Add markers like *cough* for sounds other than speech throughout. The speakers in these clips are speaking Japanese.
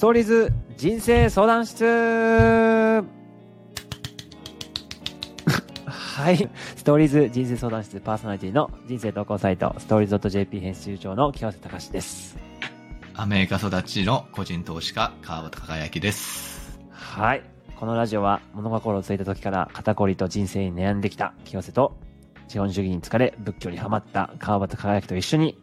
ストーリーズ人生相談室 *laughs* はい。ストーリーズ人生相談室パーソナリティの人生投稿サイト、ストーリーズ .jp 編集長の清瀬隆です。アメリカ育ちの個人投資家、川端輝之です。はい。このラジオは物心をついた時から肩こりと人生に悩んできた清瀬と、資本主義に疲れ仏教にハマった川端輝之と一緒に、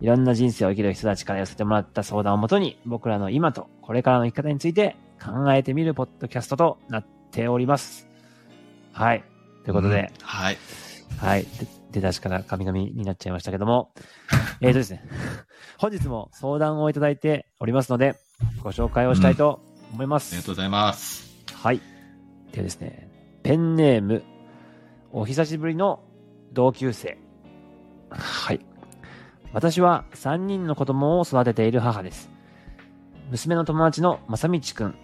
いろんな人生を生きる人たちから寄せてもらった相談をもとに、僕らの今とこれからの生き方について考えてみるポッドキャストとなっております。はい。ということで、うんはい。はい。で出だしから神々になっちゃいましたけども、*laughs* えーとですね、*laughs* 本日も相談をいただいておりますので、ご紹介をしたいと思います。ありがとうございます。はい。ではですね、ペンネーム、お久しぶりの同級生。はい。私は3人の子供を育てている母です。娘の友達の正道くん、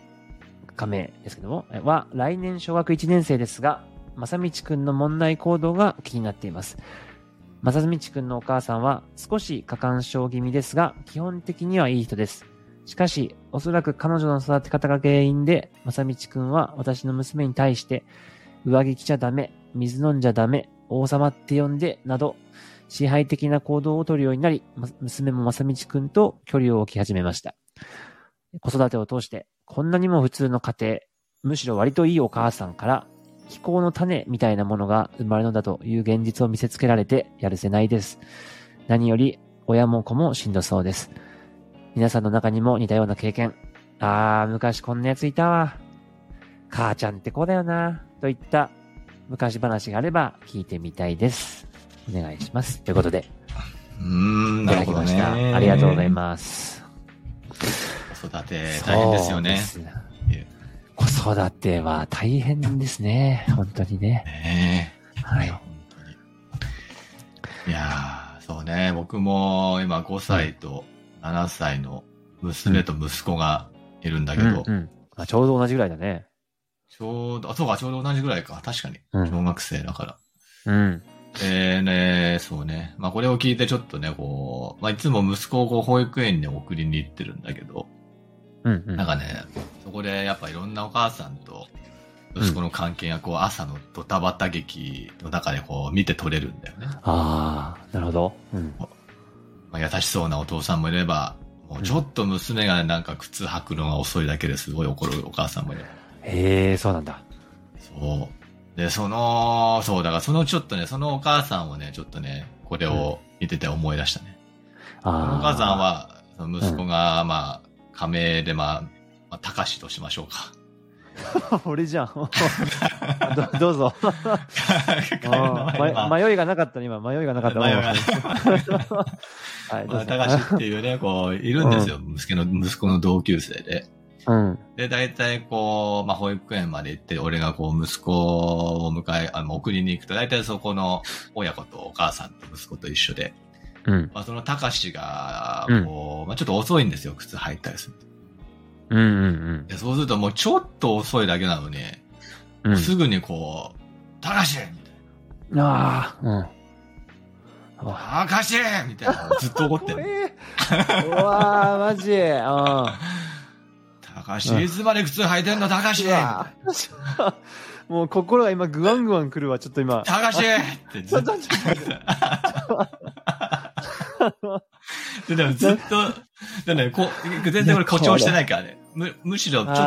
仮名ですけども、は来年小学1年生ですが、正道くんの問題行動が気になっています。正道くんのお母さんは少し過干渉気味ですが、基本的にはいい人です。しかし、おそらく彼女の育て方が原因で、まさみちくんは私の娘に対して、上着着ちゃダメ、水飲んじゃダメ、王様って呼んで、など、支配的な行動をとるようになり、娘もまさみちくんと距離を置き始めました。子育てを通して、こんなにも普通の家庭、むしろ割といいお母さんから、気候の種みたいなものが生まれるのだという現実を見せつけられてやるせないです。何より、親も子もしんどそうです。皆さんの中にも似たような経験。あー、昔こんなやついたわ。母ちゃんってこうだよな。といった昔話があれば聞いてみたいです。お願いします。ということで、うーん、いただきました。ね。ありがとうございます。す。子育て大変ですよね。子育ては大変ですね。本当にね。ねえ。はいや。本当に。いやー、そうね。僕も今5歳と7歳の娘と息子がいるんだけど、うんうんあちょうど同じぐらいだね。ちょうど、あ、そうか、ちょうど同じぐらいか。確かに。うん小学生だから。うん。えー、ね、そうね。まあ、これを聞いてちょっとね、こう、まあ、いつも息子をこう保育園に送りに行ってるんだけど、うんうん。なんかね、そこでやっぱいろんなお母さんと息子の関係がこう朝のドタバタ劇の中でこう見て取れるんだよね。あー、なるほど。うん。まあ、優しそうなお父さんもいれば、もうちょっと娘がなんか靴履くのが遅いだけですごい怒るお母さんもいれば。へえ、そうなんだ。そう。で、その、そう、だからそのちょっとね、そのお母さんをね、ちょっとね、これを見てて思い出したね。あー。お母さんは、その息子が、まあ、仮名で、まあ、まあ、高しとしましょうか。*laughs* 俺じゃん。*laughs* どどうぞ。*laughs* 迷いがなかったね、今。迷いがなかった。迷いがはい、どうまあ、ぞ。高しっていうね、こう、いるんですよ。息子の、息子の同級生で。うん。で、大体こう、まあ、保育園まで行って、俺がこう、息子を迎え、あの、送りに行くと、大体そこの親子とお母さんと息子と一緒で、うん。まあ、その高しが、うんこう、まあ、ちょっと遅いんですよ、靴履いたりすると。うんうんでそうするともうちょっと遅いだけなのに、うん。すぐにこう、高しみたいな。ああ、うん。あ高しみたいな。ずっと怒ってる。えー、うわー、マジ。あ *laughs* 高し、いつまで靴履いてんの高しみたいな。あ。*laughs* もう心が今グワングワン来るわ、ちょっと今。高しってずっと。*laughs* で *laughs* でもずっと、でね、こ全然俺誇張してないからね。むむしろちょっと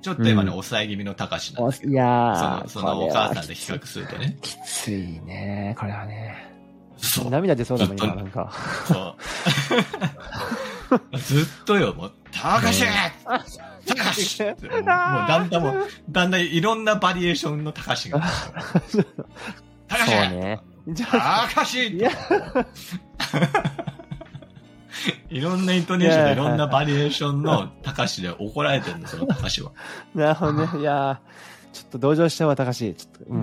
ちょっと今ね、うん抑え気味の高しなんーだけどいやーその、そのお母さんで比較するとね。きついね、これはね。そう。涙出そうだもん、今、なんか。そう。ずっとよ、もう、高し高しってもうもうだんだんもう、だんだんいろんなバリエーションの高しが。*laughs* 高しそうね。じゃあ、高し *laughs* いろんなイントネーションでいろんなバリエーションの高しで怒られてるんですよ、高しは。*laughs* なるほどね。いやーちょっと同情しちゃうわ、高し。ちょっと、うん。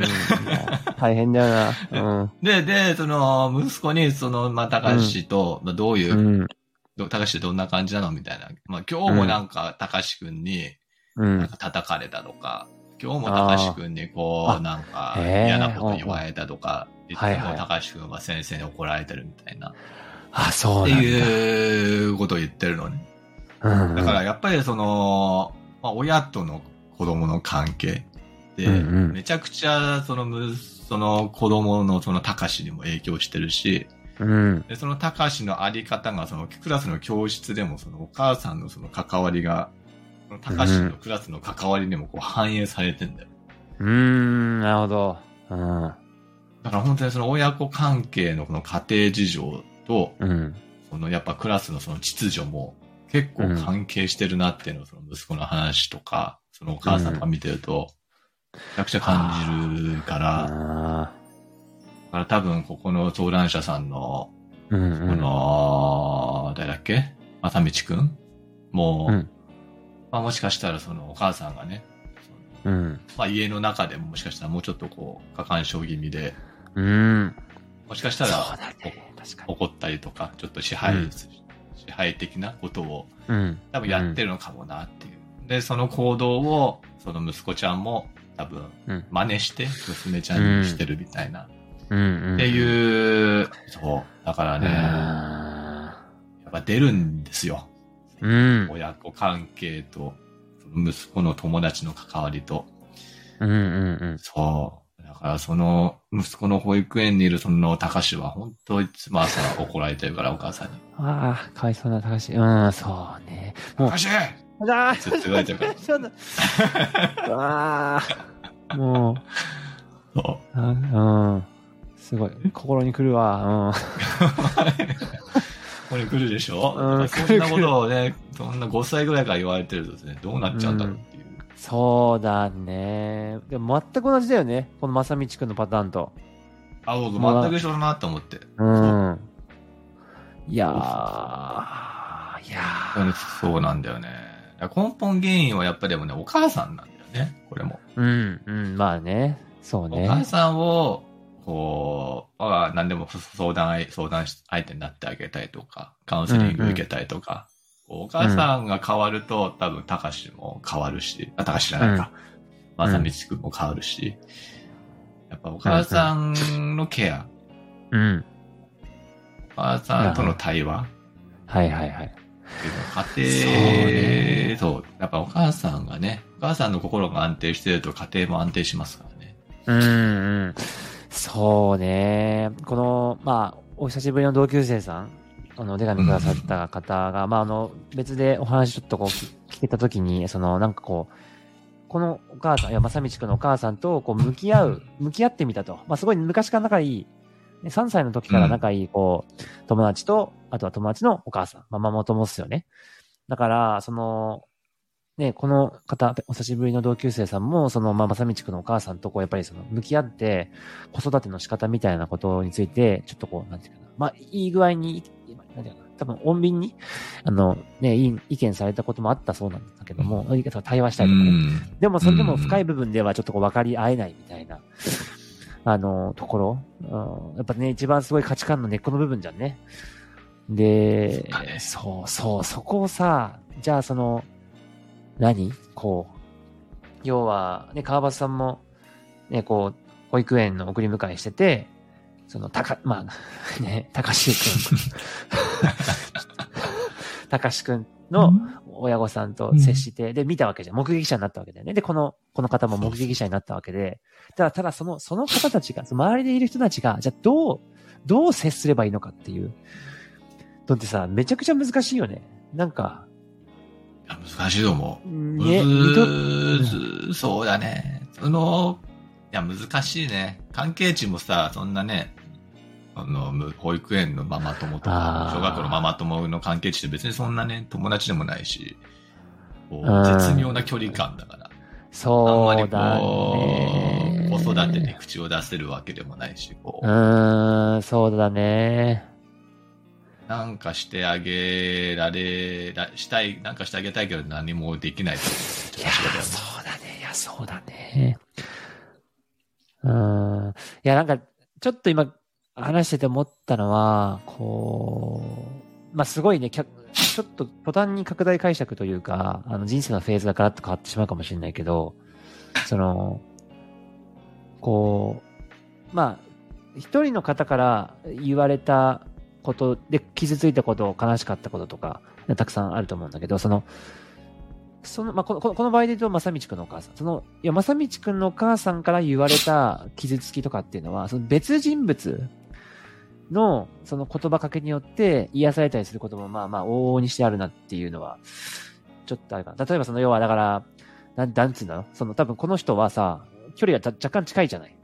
大変だよな。うん。で、で、その、息子に、その、まあ、高しと、まあ、どういう、高しってどんな感じなの？みたいな。まあ、今日もなんか、高しくんに、か叩かれたとか、今日も高しくんにこあう、なんか嫌なこと言われたとか、いつも高しくんは先生に怒られてるみたいな。あ、そってうなんだ。いうことを言ってるのね。うん。だからやっぱりその、まあ、親との子供の関係で、うんうんめちゃくちゃそのむ、その子供のその高しにも影響してるし、うん。でその高しのあり方がそのクラスの教室でもそのお母さんのその関わりが、その高しのクラスの関わりにもこう反映されてんだよ。うーん、なるほど。うん。だから本当にその親子関係のこの家庭事情と、うん。そのやっぱクラスのその秩序も結構関係してるなっていうのをその息子の話とか、そのお母さんとか見てると、めちゃくちゃ感じるから、から多分ここの相談者さんの。この、誰だっけ？まさみちくん？もう、うんまあもしかしたらそのお母さんがね、うん。まあ家の中でももしかしたらもうちょっとこう、過干渉気味で、うん。もしかしたらだね。怒ったりとか、ちょっと支配、うん支配的なことをうん。多分やってるのかもなっていう。で、その行動を、その息子ちゃんも多分うん。真似して娘ちゃんにしてるみたいな。ってういう、そう。だからね、やん。っぱ出るんですよ。うん。親子関係と、息子の友達の関わりと。うん。うん。そう。だからその息子の保育園にいるその高志は本当いつも朝怒られてるからお母さんに。ああ、かわいそうな高橋。うん、そうね。もう高、志ああ、ずっと言われてるから。ちょっと。ああ、もう、*laughs* そう。あうん。すごい。心に来るわ。これ来るでしょ、うんそんなことをね、そんな5歳ぐらいから言われてるとね、どうなっちゃうんだろうっていう。うん。そうだね。でも全く同じだよね。この正道くんのパターンと。あ、僕全く一緒だなと思って。うん。いやー、いやー。そうなんだよね。根本原因はやっぱりでもね、お母さんなんだよね、これも。うん、うん、まあね。そうお母ね。さんを、こう、あ何でも相談相、相談相手になってあげたいとか、カウンセリング受けたいとか、お母さんが変わると、多分、高志も変わるし、あ、高志じゃないか。まさみちくんも変わるし、やっぱお母さんのケア、うん。お母さんとの対話はいはいはい。家庭、そう,、やっぱお母さんがね、お母さんの心が安定してると家庭も安定しますからね。うん、うん。そうね。この、まあ、お久しぶりの同級生さん、あの、お手紙くださった方が、まあ、あの、別でお話ちょっとこう聞聞けたときに、その、なんかこう、このお母さん、いや、まさみちくんのお母さんと、こう、向き合う、向き合ってみたと。まあ、すごい昔から仲いい、ね3歳の時から仲いい、こう、友達と、あとは友達のお母さん、まあ、ママ友っすよね。だから、その、ね、この方、お久しぶりの同級生さんも、その、まあ、まさみちくんのお母さんと、こう、やっぱりその、向き合って、子育ての仕方みたいなことについて、ちょっとこう、なんていうかな。まあ、いい具合に、なんていうかな。多分、穏便に、あの、ね、いい意見されたこともあったそうなんだけども、対話したりとかね。ん。でも、それでも深い部分ではちょっとこう分かり合えないみたいな、あの、ところ。うんやっぱね、一番すごい価値観の根っこの部分じゃんね。でそうそう、そこをさ、じゃあその、何？こう、要は、ね、川端さんも、ね、こう、保育園の送り迎えしてて、その、たか、まあ、*laughs* ね、たかしくん。たかしくん？の親御さんと接して、で、見たわけじゃん。目撃者になったわけだよね。で、この、この方も目撃者になったわけで、ただ、ただ、その、その方たちが、その周りでいる人たちが、じゃあ、どう、どう接すればいいのかっていう。だってさ、めちゃくちゃ難しいよね。なんか、難しいと思う。ね、むずそうだね。その、いや、難しいね。関係値もさ、そんなね、あの、む保育園のママ友とか小学校のママ友の関係値って別にそんなね、友達でもないし、絶妙な距離感だから。あんまりそうだこね。う、子育てに口を出せるわけでもないし、こうう、ーん、そうだね。なんかしてあげられ、らしたい、なんかしてあげたいけど何もできないいや、そうだね。いや、そうだね。うん。いや、なんか、ちょっと今、話してて思ったのは、こう、まあ、すごいね、ちょっと途端に拡大解釈というか、あの、人生のフェーズがガラッと変わってしまうかもしれないけど、その、こう、まあ、一人の方から言われたことで傷ついたこと、悲しかったこととか、たくさんあると思うんだけど、その、その、まあ、この、この場合で言うと、まさみちくんのお母さん。その、いや、まさみちくんのお母さんから言われた傷つきとかっていうのは、その別人物の、その言葉かけによって癒されたりすることも、まあまあ、往々にしてあるなっていうのは、ちょっとあるかな。例えばその、要はだから、なん、なんつうんだろうその、多分この人はさ、距離がた若干近いじゃない。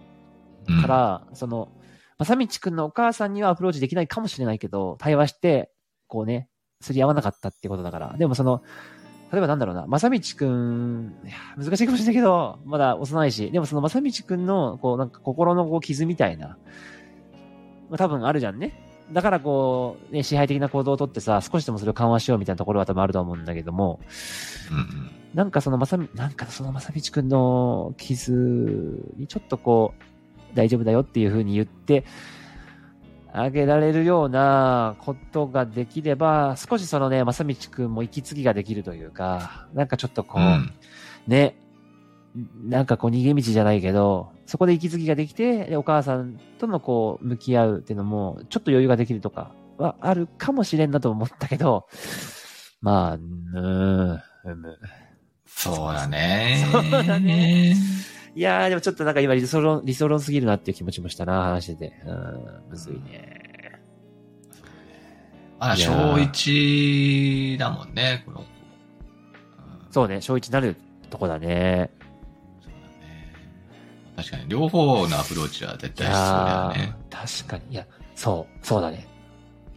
うんから、その、まさみちくんのお母さんにはアプローチできないかもしれないけど、対話して、こうね、すり合わなかったってことだから。でもその、例えばなんだろうな、まさみちくん、難しいかもしれないけど、まだ幼いし、でもそのまさみちくんの、こう、なんか心のこう傷みたいな、まあ、多分あるじゃんね。だからこう、ね、支配的な行動をとってさ、少しでもそれを緩和しようみたいなところは多分あると思うんだけども、うんうんなんかそのまさみ、なんかそのまさみちくんの傷にちょっとこう、大丈夫だよっていう風に言ってあげられるようなことができれば、少しそのね、まさみちくんも息継ぎができるというか、なんかちょっとこう、うんね、なんかこう逃げ道じゃないけど、そこで息継ぎができて、でお母さんとのこう、向き合うっていうのも、ちょっと余裕ができるとかはあるかもしれんなと思ったけど、まあ、うーん、うむ。そうだね。*laughs* そうだねいやー、でもちょっとなんか今理想論、理想論すぎるなっていう気持ちもしたな、話してて。うん、むずいね。まだいやー小一だもんね、この子。うんそうね、小一になるとこだね。そうだね。確かに、両方のアプローチは絶い対必要だよやね。ー、確かに。いや、そう、そうだね。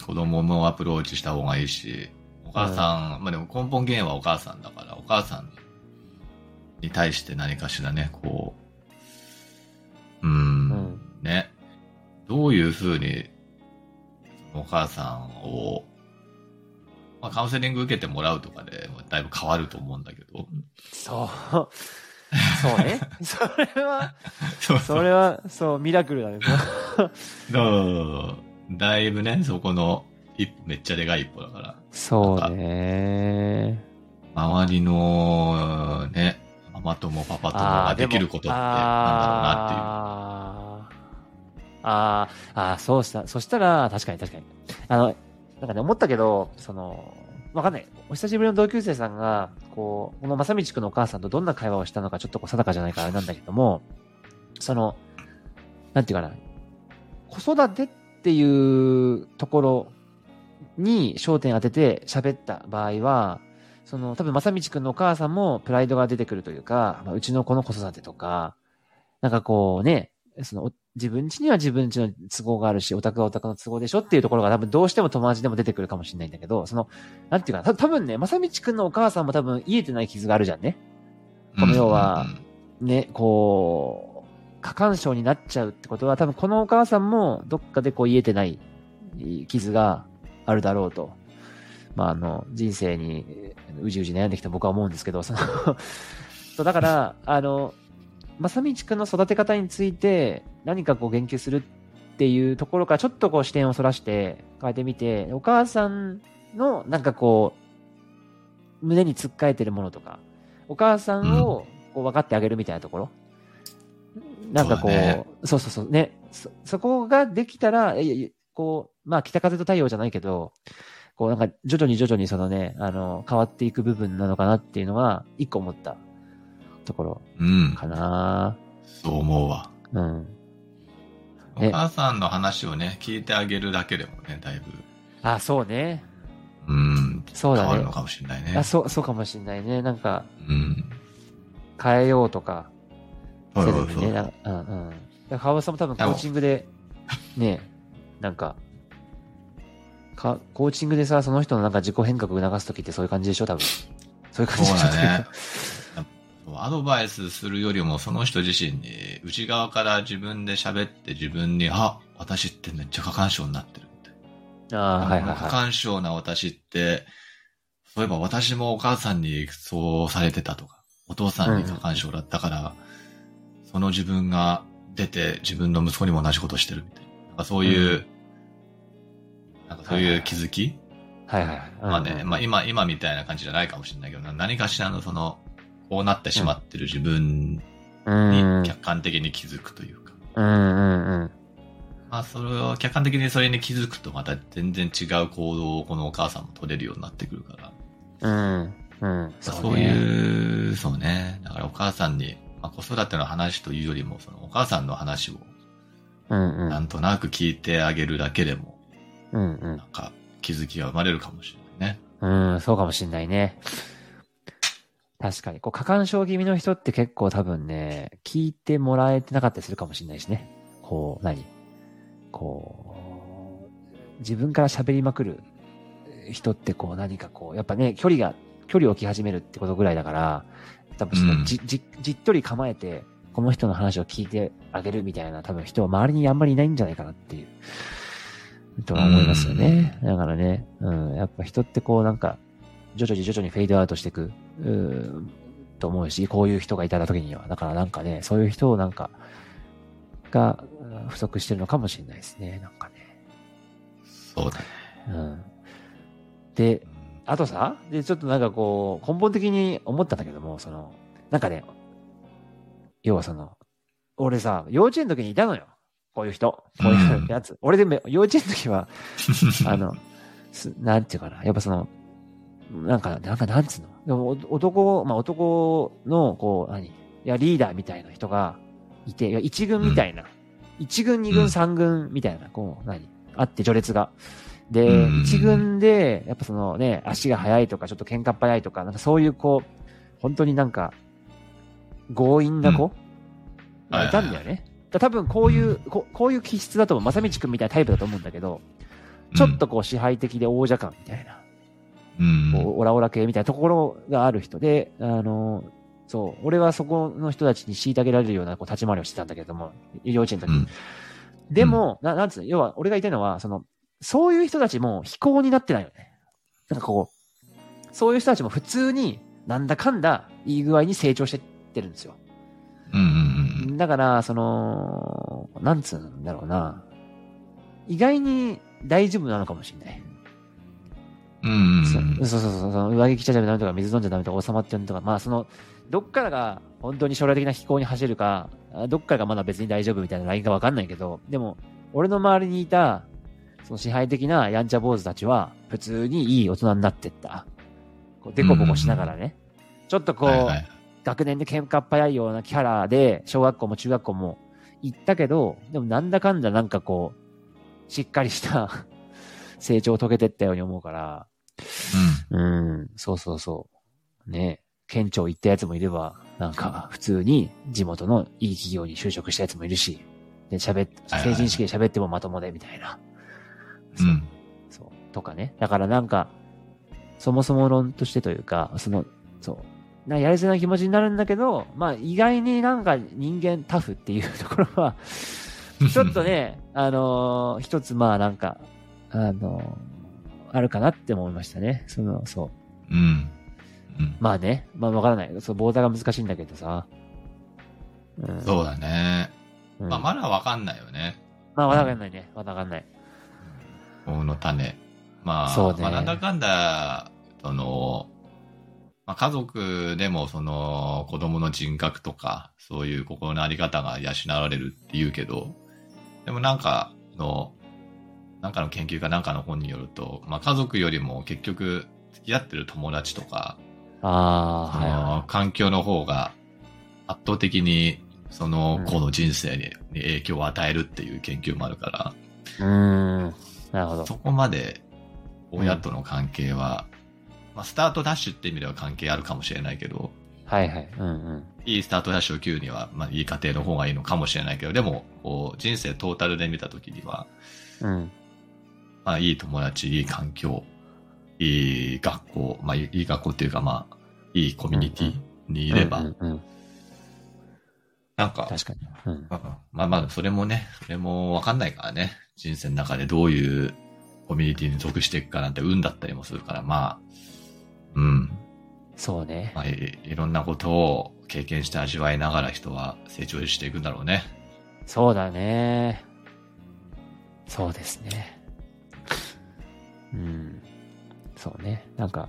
子供もアプローチした方がいいし、お母さん、まあでも根本原因はお母さんだから、お母さんに対して何かしらね、こう、うーん、うんね、どういうふうに、お母さんを、まあカウンセリング受けてもらうとかで、だいぶ変わると思うんだけど、そう。そうね。*laughs* それは、そうそれは、そう、ミラクルだね。*laughs* うんだいぶね、そこの一歩、めっちゃでかい一歩だから。そうね。周りの、ね、ママ友、パパ友ができることってなんだろうなあーあー、あーそうした。そしたら、確かに確かに。あの、なんかね、思ったけど、その、わかんない。お久しぶりの同級生さんが、こう、この正道くんのお母さんとどんな会話をしたのかちょっとこう定かじゃないからあれなんだけども、その、なんていうかな、子育てっていうところに焦点当てて喋った場合は、その、多分、正道くんのお母さんもプライドが出てくるというか、まあ、うちの子の子育てとか、なんかこうね、その、お自分家には自分家の都合があるし、オタクはオタクの都合でしょっていうところが多分どうしても友達でも出てくるかもしれないんだけど、その、なんていうかな、た多分ね、正道くんのお母さんも多分癒えてない傷があるじゃんね。この要はね、こう、過干渉になっちゃうってことは、多分このお母さんもどっかでこう癒えてない傷があるだろうと。まあ、あの、人生にうじうじ悩んできた僕は思うんですけど、その *laughs* そう、だから、あの、正道くんの育て方について何かこう言及するっていうところからちょっとこう視点をそらして変えてみて、お母さんのなんかこう、胸につっかえてるものとか、お母さんをこう分かってあげるみたいなところ。なんかこう、そうだねそうそうそう、ね。そ、そこができたら、こう、まあ北風と太陽じゃないけど、こうなんか徐々に徐々にそのね、あの、変わっていく部分なのかなっていうのは、一個思ったところうん。かな。そう思うわ。うん。おね母さんの話をね、聞いてあげるだけでもね、だいぶ、あ、そうね。うん、そうだね変わるの。かもしれないね。あ、そう、そうかもしれないね。なんか、うん。変えようとか、そうそうそう。うんうん。川端さんも多分コーチングで、ね、なんか、か、コーチングでさ、その人のなんか自己変革を促すときってそういう感じでしょ？多分。そういう感じでしょだね。アドバイスするよりも、その人自身に、内側から自分で喋って自分に、あ、私ってめっちゃ過干渉になってるみたいああ、な。はいはいは過干渉な私って、そういえば私もお母さんにそうされてたとか、お父さんに過干渉だったから、その自分が出て自分の息子にも同じことしてるみたいな。なんかそういう、なんかそういう気づき、い。はいはいはい。まあね、うんうんまあ今、今みたいな感じじゃないかもしれないけどな、何かしらのその、こうなってしまってる自分うん。に客観的に気づくというか。うんうんうん。まあ、それを客観的にそれに気づくとまた全然違う行動をこのお母さんも取れるようになってくるから。うん。うん。そうねいう、そうね。だからお母さんに、まあ、子育ての話というよりも、そのお母さんの話をうんうん。なんとなく聞いてあげるだけでも、うんうんなんか気づきが生まれるかもしれないね。うん、そうかもしんないね。確かに。こう、過干渉気味の人って結構多分ね、聞いてもらえてなかったりするかもしんないしね。こう、何？こう、自分から喋りまくる人ってこう何かこう、やっぱね、距離が、距離を置き始めるってことぐらいだから、多分その、うんじ、じ、じっとり構えて、この人の話を聞いてあげるみたいな多分人は周りにあんまりいないんじゃないかなっていう、とは思いますよね。だからね、うん、やっぱ人ってこうなんか、徐々に徐々にフェードアウトしていく、うーと思うし、こういう人がいた時には。だからなんかね、そういう人をなんか、がうん不足してるのかもしれないですね。なんかね。そうだね。うん。で、あとさ、で、ちょっとなんかこう、根本的に思ったんだけども、その、なんかね、要はその、俺さ、幼稚園の時にいたのよ。こういう人。こういうやつ。俺でも、幼稚園の時は、*laughs* あの、すなんていうかな。やっぱその、なんか、なんか、なんつうの？でも、お男、まあ男の、こう、何？いや、リーダーみたいな人がいて、いや、一軍みたいな。一軍、二軍、うん三軍みたいな、こう、何？あって、序列が。うで、ん一軍で、やっぱそのね、足が速いとか、ちょっと喧嘩っ早いとか、なんかそういうこう、本当になんか、強引な子がいたんだよね。だ多分こういう、ここういう気質だと思う。正道くんみたいなタイプだと思うんだけど、ちょっとこう支配的で王者感みたいな、うん、こうオラオラ系みたいなところがある人で、あの、そう、俺はそこの人たちに虐げられるようなこう立ち回りをしてたんだけれども、幼稚園の時に。うんでも、ななんつうの、要は俺が言いたいのは、その、そういう人たちも非行になってないよね。なんかこう、そういう人たちも普通になんだかんだいい具合に成長してってるんですよ。うんうんうん。だから、その、なんつうんだろうな。意外に大丈夫なのかもしれない。うんうんそうん。そうそうそうそう、上着着ちゃダメだとか、水飲んじゃダメとか、収まってるとか、まあその、どっからが本当に将来的な飛行に走るか、あどっからがまだ別に大丈夫みたいなラインがわかんないけど、でも、俺の周りにいた、その支配的なやんちゃ坊主たちは、普通にいい大人になってった。こう、デコボコしながらね。ちょっとこう、はいはい学年で喧嘩っ早いようなキャラで、小学校も中学校も行ったけど、でもなんだかんだなんかこう、しっかりした *laughs* 成長を遂げてったように思うから、うん、そうそうそう。ね県庁行ったやつもいれば、なんか普通に地元のいい企業に就職したやつもいるし、で、喋っ、成人式で喋ってもまともでみたいな。うん。うん。そう。とかね。だからなんか、そもそも論としてというか、その、そう。なやりづらい気持ちになるんだけど、まあ意外になんか人間タフっていうところは、*laughs* ちょっとね、あのー一つまあなんか、あのーあるかなって思いましたね。その、そう。うん。うん。まあね、まあわからない。そう、ボーダーが難しいんだけどさ。うん。そうだね。うんまあ、まだわかんないよね。まあわかんないね。わかんない。法の種。まあ、そうねまあ、なんだかんだ、その、まあ、家族でもその子供の人格とか、そういう心のあり方が養われるって言うけど、でもなんかの、なんかの研究かなんかの本によると、まあ、家族よりも結局付き合ってる友達とか、あはいはの環境の方が圧倒的にその子の人生にに影響を与えるっていう研究もあるから、い。うーん。なるほど。そこまで親との関係は、まあ、スタートダッシュって意味では関係あるかもしれないけど、はいはい。うんうん。いいスタートダッシュを切るには、まあ、いい家庭の方がいいのかもしれないけど、でも、こう、人生トータルで見たときには、うん。まあ、いい友達、いい環境、いい学校、まあ、いい学校っていうか、まあ、いいコミュニティにいれば、うん。なんか、確かに。うん。まあまあまあ、それもね、それもわかんないからね。人生の中でどういうコミュニティに属していくかなんて運だったりもするから、まあ、うん。そうね。まあ、いいろんなことを経験して味わいながら人は成長していくんだろうね。そうだね。そうですね。うん。そうね。なんか、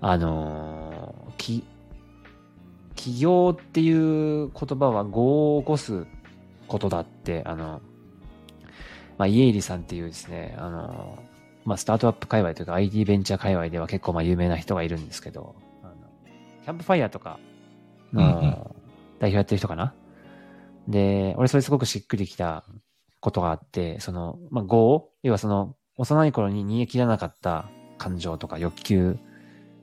あのーき、起業っていう言葉は業を起こすことだって、あの、まあ、イエイリさんっていうですね、あの、まあ、スタートアップ界隈というか IT ベンチャー界隈では結構まあ有名な人がいるんですけど、あのキャンプファイヤーとかのうんうん代表やってる人かな？で、俺それすごくしっくりきたことがあって、その、まあ、業要はその、幼い頃に煮え切らなかった感情とか欲求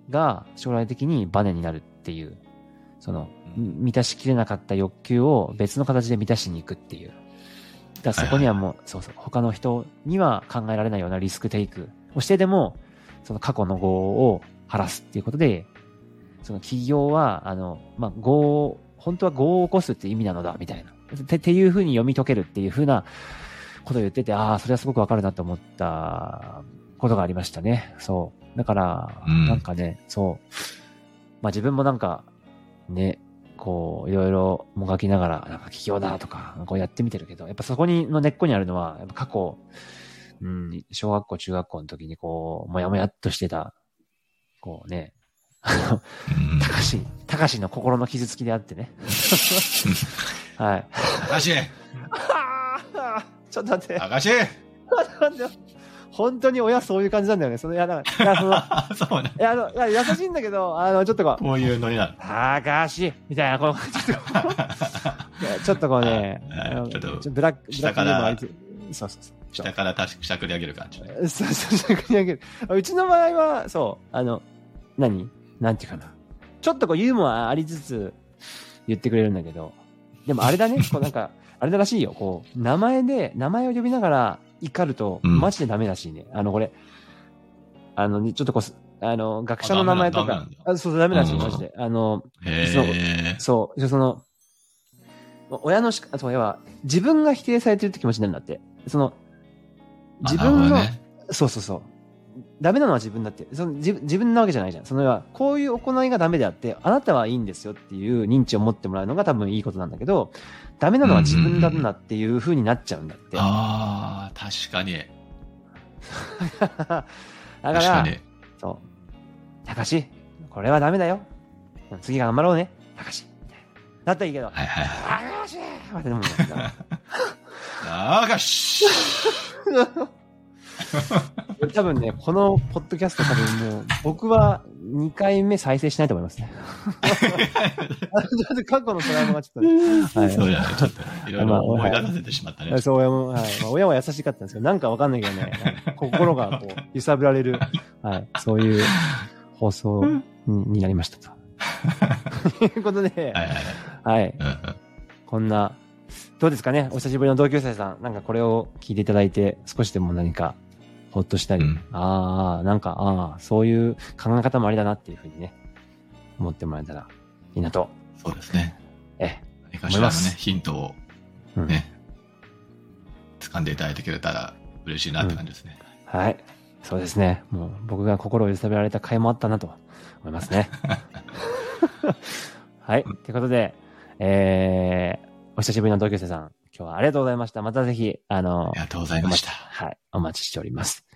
が将来的にバネになるっていう、その、うん満たしきれなかった欲求を別の形で満たしに行くっていう。だそこにはもう、そうそう、他の人には考えられないようなリスクテイクをしてでも、その過去の業を晴らすっていうことで、その企業は、あの、まあ、業を、本当は業を起こすって意味なのだ、みたいな。ってっていうふうに読み解けるっていうふうなことを言ってて、ああ、それはすごくわかるなと思ったことがありましたね。そう。だから、うんなんかね、そう。まあ自分もなんか、ね、こう、いろいろもがきながら、なんか企業だとか、こうやってみてるけど、やっぱそこにの根っこにあるのは、やっぱ過去、うん、小学校、中学校の時にこう、もやもやっとしてた、こうね、あの、うん。たかし、たかしの心の傷つきであってね。*laughs* はい。高し *laughs* ちょっと待って。高し *laughs* 待って本当に親そういう感じなんだよね。その、いや、だから、*laughs* いや、その、いあそうね。や、あの、いや優しいんだけど、あの、ちょっとこう、こういうノリなの。たかしみたいな、こう、ちょっと、*laughs* ちょっとこうね、ちょっとブラック、ブラッ下からクありつそうそうそう。下からたししゃくり上げる感じ。そうそうそう、逆にあげる。うちの場合は、そう、あの、何？なんていうかな。ちょっとこうユーモアありつつ言ってくれるんだけど、でもあれだね、こうなんか、あれだらしいよ、こう、名前で、名前を呼びながら怒ると、うんマジでダメらしいね。あの、これ、あの、ちょっとこうす、あの、学者の名前とかあそうダメらしい、うんマジで。あの、へそうえ。そう、その、親のしか、そう、要は、自分が否定されてるって気持ちになるんだって。その、自分の、ねそうそうそう。ダメなのは自分だって。その自分自分なわけじゃないじゃん。その要は、こういう行いがダメであって、あなたはいいんですよっていう認知を持ってもらうのが多分いいことなんだけど、ダメなのは自分だなっていう風になっちゃうんだって。ああ、確かに。*laughs* だか、確からに。そう。たかし、これはダメだよ。次頑張ろうね。たかし。だったらいいけど、はいはいはい。たかし待ってでも高し *laughs* 多分ね、このポッドキャスト多分もう、僕は2回目再生しないと思いますね。*laughs* 過去のトラウマがちょっとね、はい。そう。じゃない。ちょっと、いろいろ思い出させてしまったね。そう、親も、はい。まあ、親は優しかったんですけど、なんかわかんないけどね、はい心がこう、揺さぶられる、はい、そういう放送にになりましたと。と *laughs* いうことで、はいこんな、どうですかね、お久しぶりの同級生さん、なんかこれを聞いていただいて、少しでも何か、ほっとしたり、うんああ、なんか、ああ、そういう考え方もありだなっていうふうにね、思ってもらえたらいいなと、そうですね。え何かしらのねヒントをえ、うんね、掴んでいただいてくれたら嬉しいなって感じですね。はい。そうですね。もう僕が心を揺さぶられた回もあったなと思いますね。*laughs* はい。ということで、えー、お久しぶりの同級生さん、今日はありがとうございました。またぜひ、あのあり、がとうございました。はい。お待ちしております。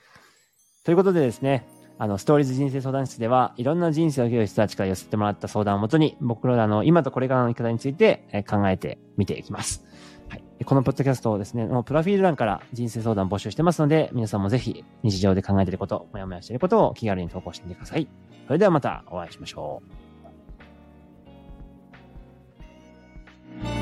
ということでですね、あの、ストーリーズ人生相談室では、いろんな人生を生きる人たちから寄せてもらった相談をもとに、僕らの今とこれからの生き方について考えてみていきます。はい。このポッドキャストをですね、のプロフィール欄から人生相談募集してますので、皆さんもぜひ日常で考えていること、もやもやしていることを気軽に投稿してみてください。それではまたお会いしましょう。